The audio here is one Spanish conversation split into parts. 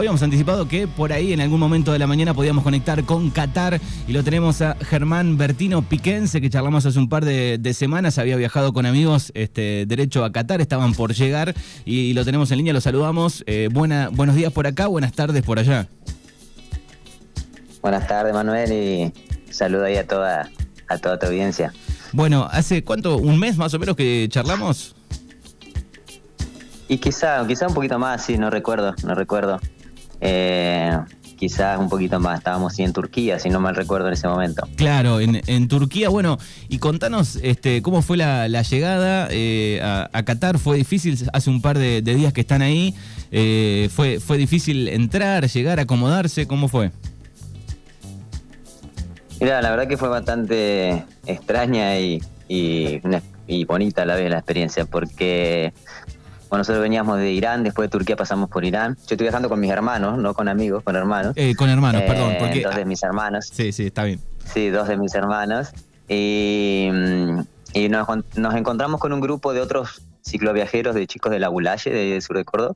habíamos anticipado que por ahí en algún momento de la mañana podíamos conectar con Qatar y lo tenemos a Germán Bertino Piquense, que charlamos hace un par de, semanas, había viajado con amigos este, derecho a Qatar, estaban por llegar y, lo tenemos en línea, lo saludamos. Eh, buena, buenos días por acá, buenas tardes por allá. Buenas tardes Manuel y saludo ahí a toda, a toda tu audiencia. Bueno, ¿hace cuánto? ¿Un mes más o menos que charlamos? Y quizá, quizá un poquito más, sí, no recuerdo, no recuerdo. Eh, quizás un poquito más, estábamos sí, en Turquía, si no mal recuerdo en ese momento. Claro, en, Turquía, bueno, y contanos este, cómo fue la, llegada eh, a, Qatar, fue difícil, hace un par de, días que están ahí, eh, fue, fue difícil entrar, llegar, acomodarse, ¿cómo fue? Mira, la verdad que fue bastante extraña y, y, y bonita a la vez la experiencia, porque bueno, nosotros veníamos de Irán, después de Turquía pasamos por Irán. Yo estoy viajando con mis hermanos, no con amigos, con hermanos. Eh, con hermanos, perdón. Eh, porque, dos de mis hermanos. Sí, sí, está bien. Sí, dos de mis hermanos. Y, nos, encontramos con un grupo de otros cicloviajeros de chicos de la Bulaye, del sur de Córdoba,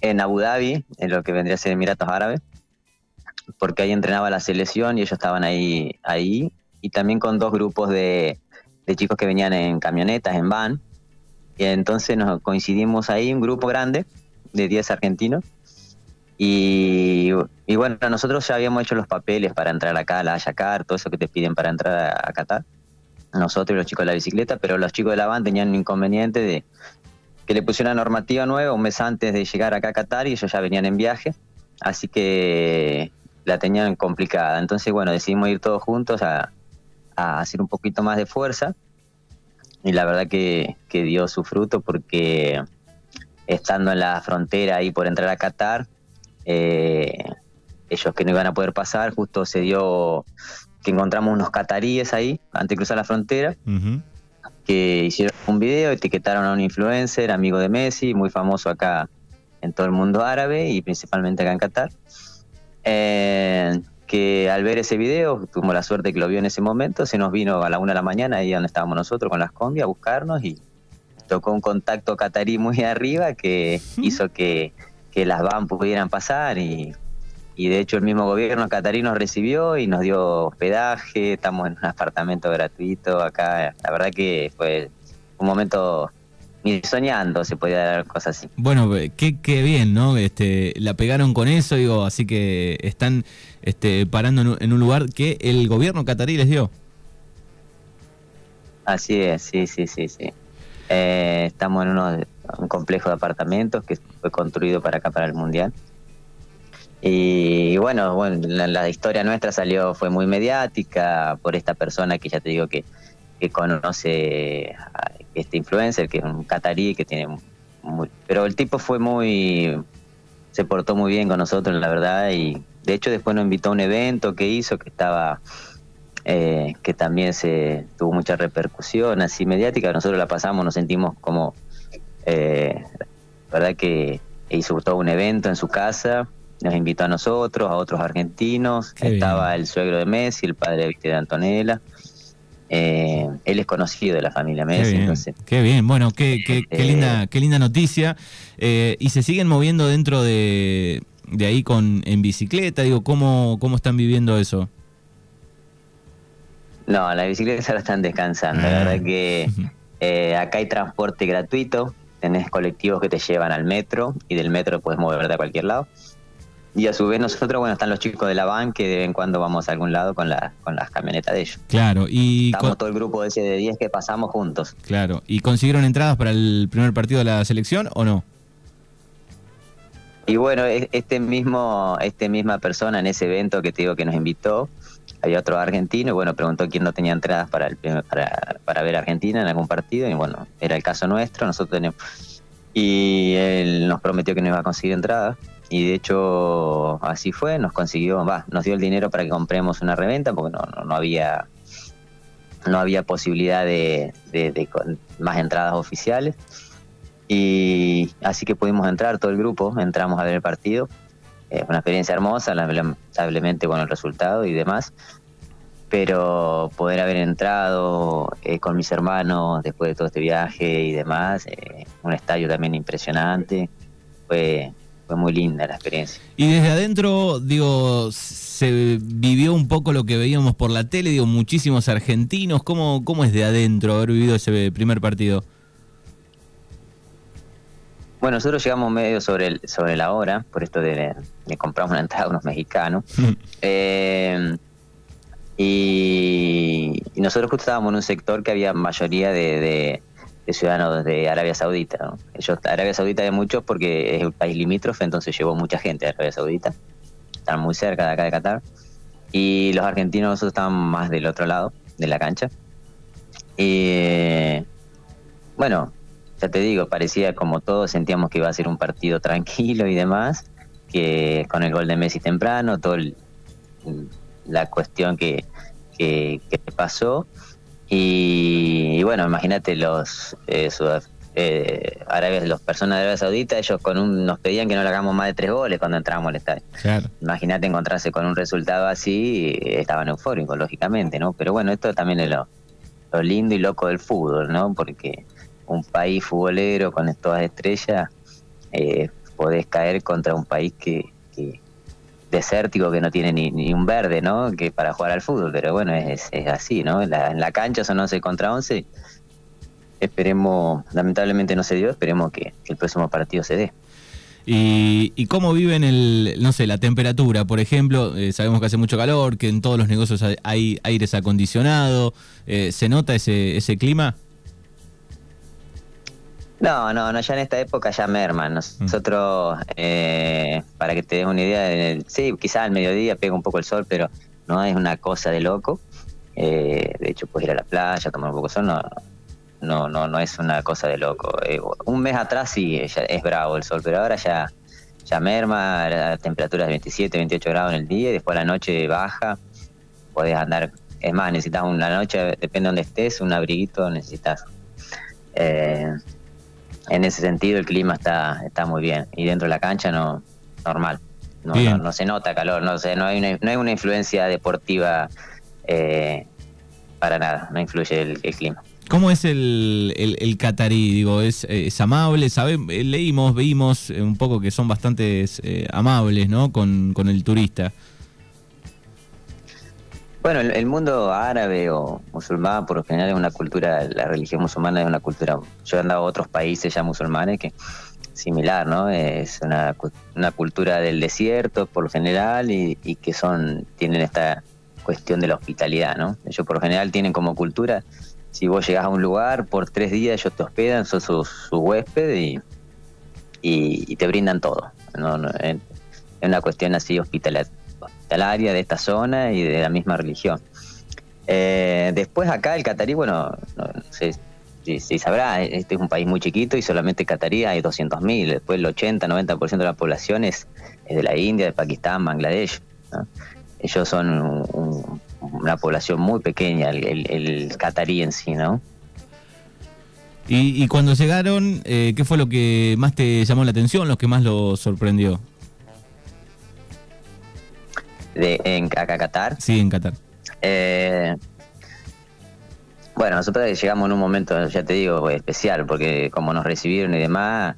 en Abu Dhabi, en lo que vendría a ser Emiratos Árabes, porque ahí entrenaba la selección y ellos estaban ahí, ahí. Y también con dos grupos de, de chicos que venían en camionetas, en van, y entonces nos coincidimos ahí, un grupo grande de 10 argentinos. Y, bueno, nosotros ya habíamos hecho los papeles para entrar acá la Ayacar, todo eso que te piden para entrar a, Qatar. Nosotros y los chicos de la bicicleta, pero los chicos de la van tenían un inconveniente de que le pusieron una normativa nueva un mes antes de llegar acá a Qatar y ellos ya venían en viaje. Así que la tenían complicada. Entonces, bueno, decidimos ir todos juntos a hacer un poquito más de fuerza y la verdad que, dio su fruto porque estando en la frontera ahí por entrar a Qatar, eh, ellos que no iban a poder pasar, justo se dio que encontramos unos cataríes ahí antes de cruzar la frontera, que hicieron un video, etiquetaron a un influencer, amigo de Messi, muy famoso acá en todo el mundo árabe y principalmente acá en Qatar. Eh, que al ver ese video, tuvimos la suerte que lo vio en ese momento, se nos vino a la una de la mañana, ahí donde estábamos nosotros con las combi, a buscarnos y tocó un contacto catarí muy arriba que hizo que, las van pudieran pasar y, de hecho el mismo gobierno catarí nos recibió y nos dio hospedaje, estamos en un apartamento gratuito acá, la verdad que fue un momento ni soñando se podía dar cosas así. Bueno, qué, qué bien, ¿no? Este, la pegaron con eso, digo, así que están este, parando en un, lugar que el gobierno catarí les dio. Así es, sí, sí, sí, sí. Eh, estamos en uno, un complejo de apartamentos que fue construido para acá, para el Mundial. Y, bueno, bueno la, historia nuestra salió, fue muy mediática por esta persona que ya te digo que, que conoce este influencer, que es un catarí, que tiene pero el tipo fue muy, se portó muy bien con nosotros, la verdad, y de hecho después nos invitó a un evento que hizo, que estaba, eh, que también se tuvo mucha repercusión, así mediática, nosotros la pasamos, nos sentimos como, eh, la verdad que hizo todo un evento en su casa, nos invitó a nosotros, a otros argentinos, estaba el suegro de Messi, el padre de Antonella. Eh, él es conocido de la familia Messi. Qué bien, bueno, qué, qué, qué, eh, linda, qué linda noticia. Eh, y se siguen moviendo dentro de, de, ahí con en bicicleta, digo, ¿cómo, cómo están viviendo eso? No, la bicicleta ahora están descansando. La verdad que acá hay transporte gratuito, tenés colectivos que te llevan al metro y del metro puedes moverte a cualquier lado. Y a su vez nosotros, bueno, están los chicos de la van que de vez en cuando vamos a algún lado con, la, con las camionetas de ellos. Claro, y... Estamos todo el grupo ese de 10 que pasamos juntos. Claro, ¿y consiguieron entradas para el primer partido de la selección o no? Y bueno, este mismo, este misma persona en ese evento que te digo que nos invitó, había otro argentino y bueno, preguntó quién no tenía entradas para, el, para, para ver a Argentina en algún partido y bueno, era el caso nuestro, nosotros tenemos... Y él nos prometió que nos iba a conseguir entradas y de hecho así fue, nos consiguió, va, nos dio el dinero para que compremos una reventa porque no, no, había no había posibilidad de, más entradas oficiales. Y así que pudimos entrar todo el grupo, entramos a ver el partido, eh, una experiencia hermosa, lamentablemente bueno el resultado y demás, pero poder haber entrado eh, con mis hermanos después de todo este viaje y demás, eh, un estadio también impresionante, fue fue muy linda la experiencia. Y desde adentro, digo, se vivió un poco lo que veíamos por la tele, digo, muchísimos argentinos. ¿Cómo, cómo es de adentro haber vivido ese primer partido? Bueno, nosotros llegamos medio sobre el, sobre la hora, por esto de, de comprar una entrada a unos mexicanos. eh, y, nosotros justo estábamos en un sector que había mayoría de, ciudadanos de Arabia Saudita. Ellos, Arabia Saudita hay muchos porque es un país limítrofe, entonces llevó mucha gente a Arabia Saudita. Están muy cerca de acá de Qatar. Y los argentinos estaban más del otro lado de la cancha. Y bueno, ya te digo, parecía como todos sentíamos que iba a ser un partido tranquilo y demás, que con el gol de Messi temprano, todo la cuestión que, que, pasó. Y, bueno, imagínate los eh, eh, árabes, los personas de Arabia Saudita, ellos con un, nos pedían que no le hagamos más de tres goles cuando entramos al estadio. Imagínate encontrarse con un resultado así, estaban eufóricos, lógicamente, ¿no? Pero bueno, esto también es lo, lo lindo y loco del fútbol, ¿no? Porque un país futbolero con todas estrellas, eh, podés caer contra un país que, desértico que no tiene ni, un verde, ¿no? Que para jugar al fútbol, pero bueno, es, así, ¿no? En la, cancha son 11 contra 11. Esperemos, lamentablemente no se dio, esperemos que, el próximo partido se dé. Y, cómo viven el, no sé, la temperatura, por ejemplo, eh, sabemos que hace mucho calor, que en todos los negocios hay, aires acondicionados, eh, ¿se nota ese, ese clima? No, no, no, ya en esta época ya merman. Nosotros, eh, para que te des una idea, sí, quizás al mediodía pega un poco el sol, pero no es una cosa de loco. Eh, de hecho, puedes ir a la playa, tomar un poco de sol, no, no, no, no es una cosa de loco. Eh, un mes atrás sí es bravo el sol, pero ahora ya, ya merma, la temperatura es 27, 28 grados en el día, y después a la noche baja, podés andar, es más, necesitas una noche, depende de donde estés, un abriguito necesitas. Eh, en ese sentido el clima está, está muy bien. Y dentro de la cancha no, normal. No, no, se nota calor, no, sé, no, hay, una, no hay una influencia deportiva eh, para nada, no influye el, clima. ¿Cómo es el, el, catarí? Digo, ¿es, es amable? ¿sabe? Leímos, vimos un poco que son bastante eh, amables ¿no? con, con el turista. Bueno, el, mundo árabe o musulmán por lo general es una cultura, la religión musulmana es una cultura, yo he andado a otros países ya musulmanes que similar, ¿no? Es una, una cultura del desierto por lo general y, que son, tienen esta cuestión de la hospitalidad, ¿no? Ellos por lo general tienen como cultura, si vos llegás a un lugar, por tres días ellos te hospedan, sos su, huésped y, y, te brindan todo, ¿no? es una cuestión así hospitalaria área de esta zona y de la misma religión. Eh, después acá el catarí, bueno, no, si, sabrá, este es un país muy chiquito y solamente Catarí hay 200.000, después el 80-90% de la población es, de la India, de Pakistán, Bangladesh. Ellos son una población muy pequeña, el, catarí en sí, ¿no? Y, cuando llegaron, eh, ¿qué fue lo que más te llamó la atención, lo que más lo sorprendió? De, en Qatar. Sí, en Qatar. Eh, bueno, nosotros llegamos en un momento, ya te digo, especial, porque como nos recibieron y demás,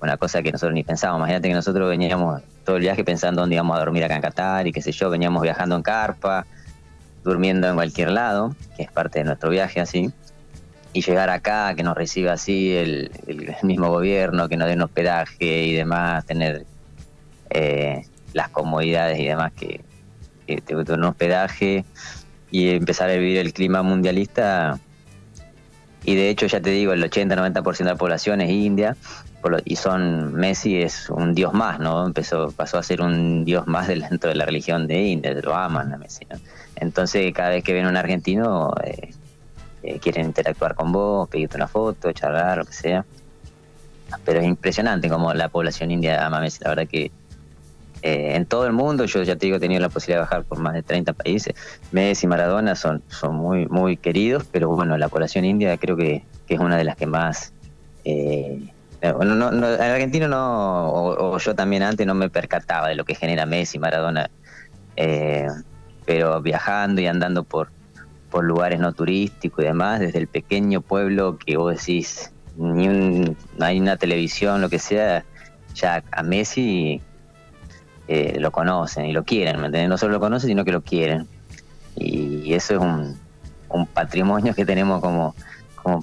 una cosa que nosotros ni pensábamos. Imagínate que nosotros veníamos todo el viaje pensando dónde íbamos a dormir acá en Qatar y qué sé yo, veníamos viajando en carpa, durmiendo en cualquier lado, que es parte de nuestro viaje así. Y llegar acá, que nos reciba así el, mismo gobierno, que nos den hospedaje y demás, tener eh, las comodidades y demás que, que te un hospedaje y empezar a vivir el clima mundialista. Y de hecho, ya te digo, el 80-90% de la población es india y son Messi es un dios más, ¿no? Empezó, pasó a ser un dios más dentro de la religión de India, lo aman a Messi, Entonces, cada vez que ven un argentino, eh, eh, quieren interactuar con vos, pedirte una foto, charlar, lo que sea. Pero es impresionante como la población india ama a Messi, la verdad que eh, en todo el mundo, yo ya te digo, he tenido la posibilidad de viajar por más de 30 países. Messi y Maradona son, son muy, muy queridos, pero bueno, la población india creo que, es una de las que más... Eh, no, no, argentino no, o, yo también antes no me percataba de lo que genera Messi, Maradona, eh, pero viajando y andando por, por lugares no turísticos y demás, desde el pequeño pueblo que vos decís, ni un, hay una televisión, lo que sea, ya a Messi eh, lo conocen y lo quieren, ¿me No solo lo conocen, sino que lo quieren. Y eso es un, un patrimonio que tenemos como,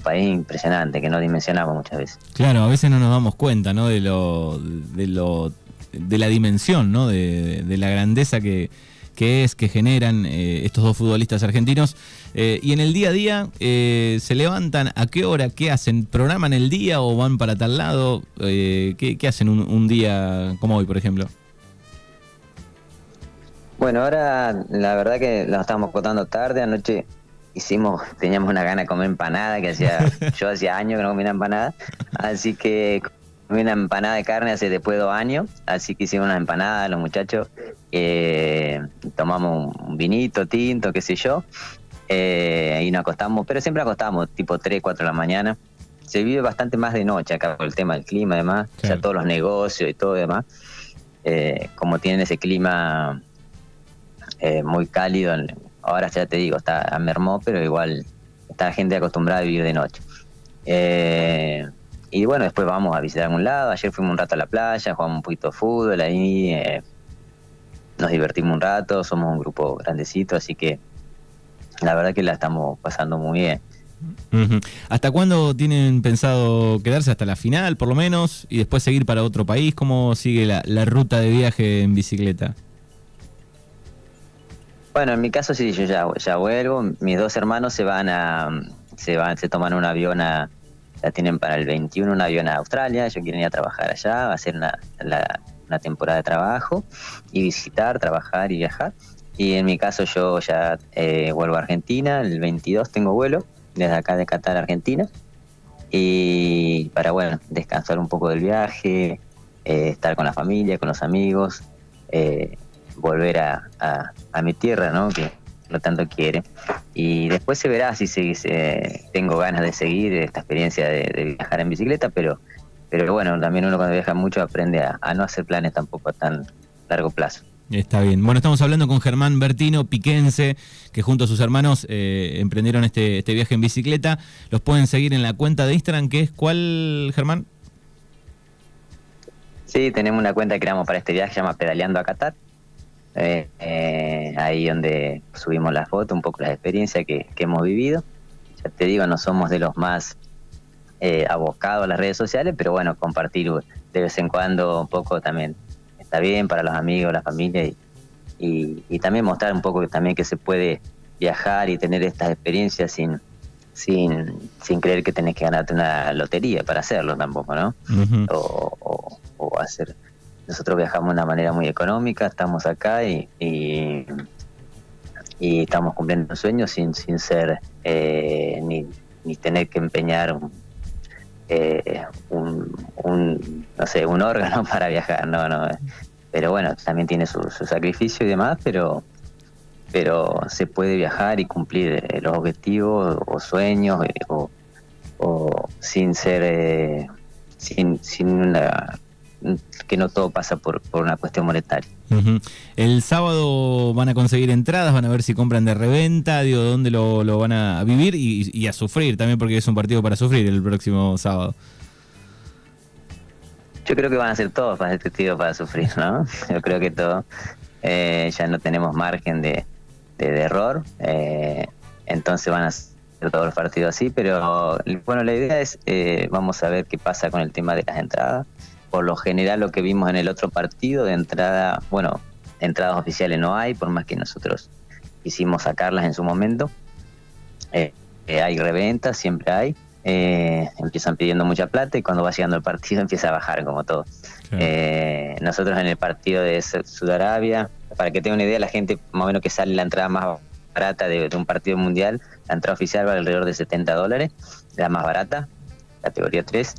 país impresionante, que no dimensionamos muchas veces. Claro, a veces no nos damos cuenta, ¿no? De lo, de lo, de la dimensión, ¿no? De, la grandeza que, es, que generan eh, estos dos futbolistas argentinos. Eh, y en el día a día, eh, ¿se levantan? ¿A qué hora? ¿Qué hacen? ¿Programan el día o van para tal lado? ¿qué, hacen un, un, día como hoy, por ejemplo? Bueno, ahora la verdad que nos estamos acotando tarde. Anoche hicimos, teníamos una gana de comer empanada, que hacía, yo hacía años que no comía empanada, así que comí una empanada de carne hace después de dos años, así que hicimos una empanada los muchachos, eh, tomamos un vinito, tinto, qué sé yo, eh, y nos acostamos, pero siempre acostamos tipo 3, 4 de la mañana. Se vive bastante más de noche acá por el tema del clima, además, ya todos los negocios y todo demás, eh, como tienen ese clima muy cálido Ahora ya te digo, está mermó, pero igual está gente acostumbrada a vivir de noche. Eh, y bueno, después vamos a visitar algún lado. Ayer fuimos un rato a la playa, jugamos un poquito de fútbol ahí, eh, nos divertimos un rato, somos un grupo grandecito, así que la verdad que la estamos pasando muy bien. ¿Hasta cuándo tienen pensado quedarse? ¿Hasta la final, por lo menos? ¿Y después seguir para otro país? ¿Cómo sigue la ruta de viaje en bicicleta? Bueno, en mi caso sí, yo ya, ya vuelvo. Mis dos hermanos se van a, se van, se toman un avión a, la tienen para el 21 un avión a Australia. Ellos quieren ir a trabajar allá, va a ser una, una temporada de trabajo y visitar, trabajar y viajar. Y en mi caso yo ya eh, vuelvo a Argentina, el 22 tengo vuelo desde acá de Qatar, Argentina. Y para, bueno, descansar un poco del viaje, eh, estar con la familia, con los amigos, eh, volver a, a, mi tierra, ¿no? Que lo tanto quiere. Y después se verá si se, tengo ganas de seguir esta experiencia de, viajar en bicicleta, pero, pero bueno, también uno cuando viaja mucho aprende a, no hacer planes tampoco a tan largo plazo. Está bien. Bueno, estamos hablando con Germán Bertino, piquense, que junto a sus hermanos eh, emprendieron este, este viaje en bicicleta. Los pueden seguir en la cuenta de Instagram, que es ¿cuál, Germán? Sí, tenemos una cuenta que creamos para este viaje, se llama Pedaleando a Qatar. Eh, eh, ahí donde subimos la foto, un poco la experiencia que, hemos vivido. Ya te digo, no somos de los más eh, abocados a las redes sociales, pero bueno, compartir de vez en cuando un poco también está bien para los amigos, la familia y, y, también mostrar un poco que también que se puede viajar y tener estas experiencias sin, sin, sin creer que tenés que ganarte una lotería para hacerlo tampoco, ¿no? o, o hacer nosotros viajamos de una manera muy económica, estamos acá y, y, estamos cumpliendo sueños sin, sin ser eh, ni, ni tener que empeñar eh, un, no sé, un órgano para viajar, no, no. Pero bueno, también tiene su, sacrificio y demás, pero pero se puede viajar y cumplir eh, los objetivos o sueños o, o sin ser sin, sin una que no todo pasa por, una cuestión monetaria. El sábado van a conseguir entradas, van a ver si compran de reventa, digo, dónde lo, van a vivir y, a sufrir también, porque es un partido para sufrir el próximo sábado. Yo creo que van a ser todos para este partido para sufrir, ¿no? Yo creo que todo. Eh, ya no tenemos margen de, error, eh, entonces van a ser todos los partidos así, pero bueno, la idea es, eh, vamos a ver qué pasa con el tema de las entradas por lo general lo que vimos en el otro partido de entrada, bueno, entradas oficiales no hay, por más que nosotros quisimos sacarlas en su momento. Eh, eh, hay reventas, siempre hay. Eh, empiezan pidiendo mucha plata y cuando va llegando el partido empieza a bajar como todo. nosotros en el partido de Sud Arabia, para que tenga una idea, la gente más o menos que sale la entrada más barata de, de un partido mundial, la entrada oficial vale alrededor de 70 dólares, la más barata, categoría 3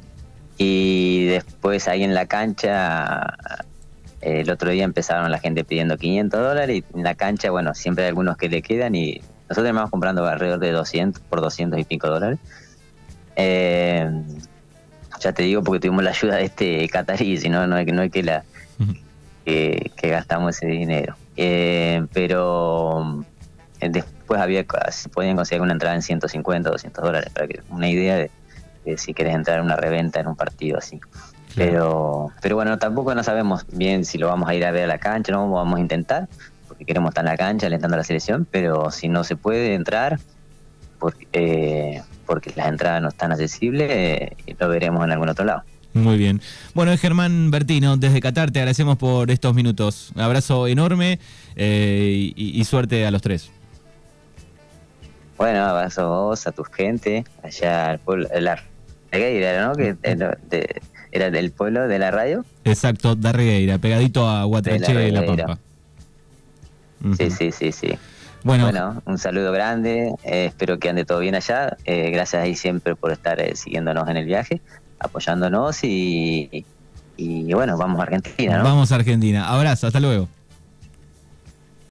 y después ahí en la cancha, el otro día empezaron la gente pidiendo 500 dólares y en la cancha, bueno, siempre hay algunos que le quedan y nosotros vamos comprando alrededor de 200 por 200 y pico dólares. Eh, ya te digo porque tuvimos la ayuda de este catarí, si no, no es, no es que, la, que, gastamos ese dinero. Eh, pero eh, después había podían conseguir una entrada en 150 200 dólares, para que una idea de si quieres entrar en una reventa en un partido así. Pero, pero bueno, tampoco no sabemos bien si lo vamos a ir a ver a la cancha, no vamos a intentar, porque queremos estar en la cancha alentando a la selección, pero si no se puede entrar, porque, eh, porque las entradas no están accesibles, eh, lo veremos en algún otro lado. Muy bien. Bueno, es Germán Bertino, desde Qatar, te agradecemos por estos minutos. Un abrazo enorme eh, y, suerte a los tres. Bueno, abrazo a vos, a tu gente, allá al pueblo, la Regueira, ¿no? Que era del pueblo de la radio. Exacto, da Regueira, pegadito a Guatrache de La, Pampa. Sí, sí, sí, sí. Bueno, un saludo grande, eh, espero que ande todo bien allá. Eh, gracias ahí siempre por estar siguiéndonos en el viaje apoyándonos y, y, bueno, vamos a Argentina, ¿no? Vamos a Argentina. Abrazo, hasta luego.